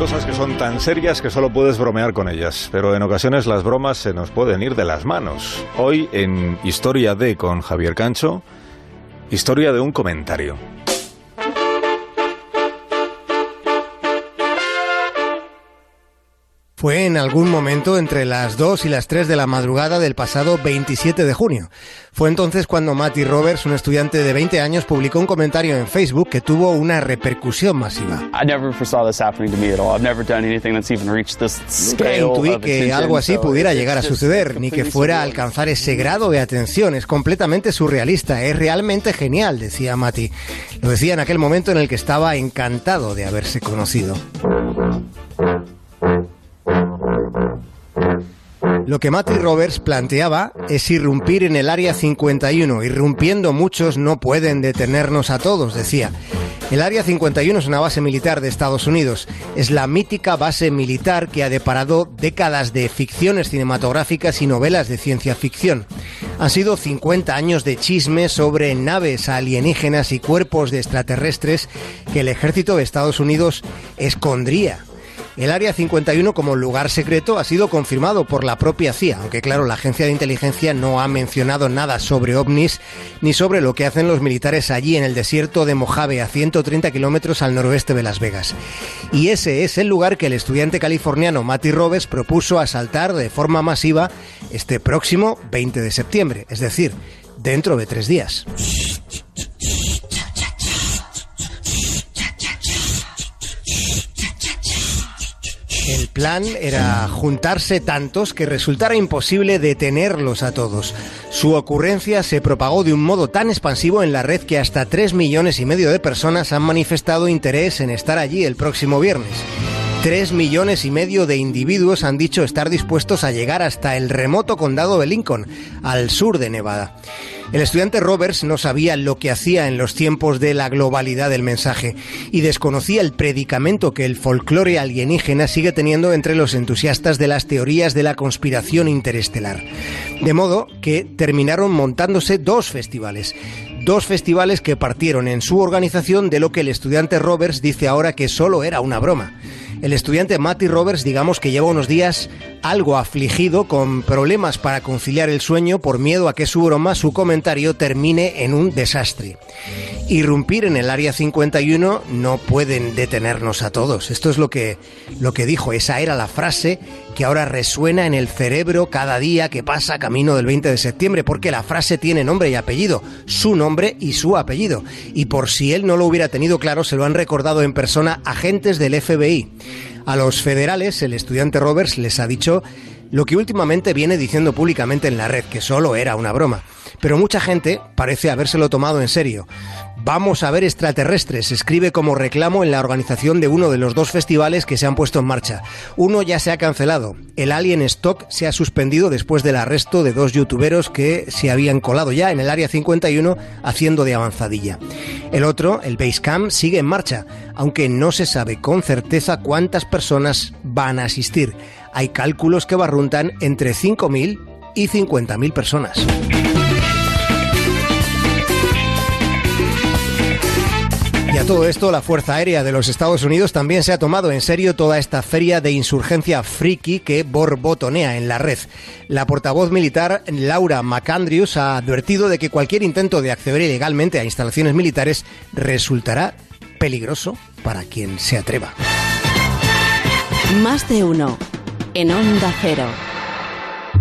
cosas que son tan serias que solo puedes bromear con ellas, pero en ocasiones las bromas se nos pueden ir de las manos. Hoy en Historia de con Javier Cancho, historia de un comentario. Fue en algún momento entre las 2 y las 3 de la madrugada del pasado 27 de junio. Fue entonces cuando Matty Roberts, un estudiante de 20 años, publicó un comentario en Facebook que tuvo una repercusión masiva. Nunca intuí que algo así pudiera llegar a suceder, ni que fuera a alcanzar ese grado de atención. Es completamente surrealista, es realmente genial, decía Matty. Lo decía en aquel momento en el que estaba encantado de haberse conocido. Lo que Matty Roberts planteaba es irrumpir en el Área 51. Irrumpiendo muchos no pueden detenernos a todos, decía. El Área 51 es una base militar de Estados Unidos. Es la mítica base militar que ha deparado décadas de ficciones cinematográficas y novelas de ciencia ficción. Han sido 50 años de chisme sobre naves alienígenas y cuerpos de extraterrestres que el ejército de Estados Unidos escondría el Área 51 como lugar secreto ha sido confirmado por la propia CIA, aunque claro, la agencia de inteligencia no ha mencionado nada sobre ovnis ni sobre lo que hacen los militares allí en el desierto de Mojave, a 130 kilómetros al noroeste de Las Vegas. Y ese es el lugar que el estudiante californiano Matty Robes propuso asaltar de forma masiva este próximo 20 de septiembre, es decir, dentro de tres días. El plan era juntarse tantos que resultara imposible detenerlos a todos. Su ocurrencia se propagó de un modo tan expansivo en la red que hasta 3 millones y medio de personas han manifestado interés en estar allí el próximo viernes. 3 millones y medio de individuos han dicho estar dispuestos a llegar hasta el remoto condado de Lincoln, al sur de Nevada. El estudiante Roberts no sabía lo que hacía en los tiempos de la globalidad del mensaje y desconocía el predicamento que el folclore alienígena sigue teniendo entre los entusiastas de las teorías de la conspiración interestelar. De modo que terminaron montándose dos festivales. Dos festivales que partieron en su organización de lo que el estudiante Roberts dice ahora que solo era una broma. El estudiante Matty Roberts, digamos que lleva unos días algo afligido, con problemas para conciliar el sueño por miedo a que su broma, su comentario, termine en un desastre. Irrumpir en el área 51 no pueden detenernos a todos. Esto es lo que, lo que dijo. Esa era la frase que ahora resuena en el cerebro cada día que pasa camino del 20 de septiembre, porque la frase tiene nombre y apellido, su nombre y su apellido. Y por si él no lo hubiera tenido claro, se lo han recordado en persona agentes del FBI. A los federales, el estudiante Roberts les ha dicho lo que últimamente viene diciendo públicamente en la red, que solo era una broma. Pero mucha gente parece habérselo tomado en serio. Vamos a ver extraterrestres, escribe como reclamo en la organización de uno de los dos festivales que se han puesto en marcha. Uno ya se ha cancelado. El Alien Stock se ha suspendido después del arresto de dos youtuberos que se habían colado ya en el Área 51 haciendo de avanzadilla. El otro, el Basecamp, sigue en marcha, aunque no se sabe con certeza cuántas personas van a asistir. Hay cálculos que barruntan entre 5.000 y 50.000 personas. Y a todo esto, la Fuerza Aérea de los Estados Unidos también se ha tomado en serio toda esta feria de insurgencia friki que borbotonea en la red. La portavoz militar Laura McAndrews ha advertido de que cualquier intento de acceder ilegalmente a instalaciones militares resultará peligroso para quien se atreva. Más de uno en Onda Cero.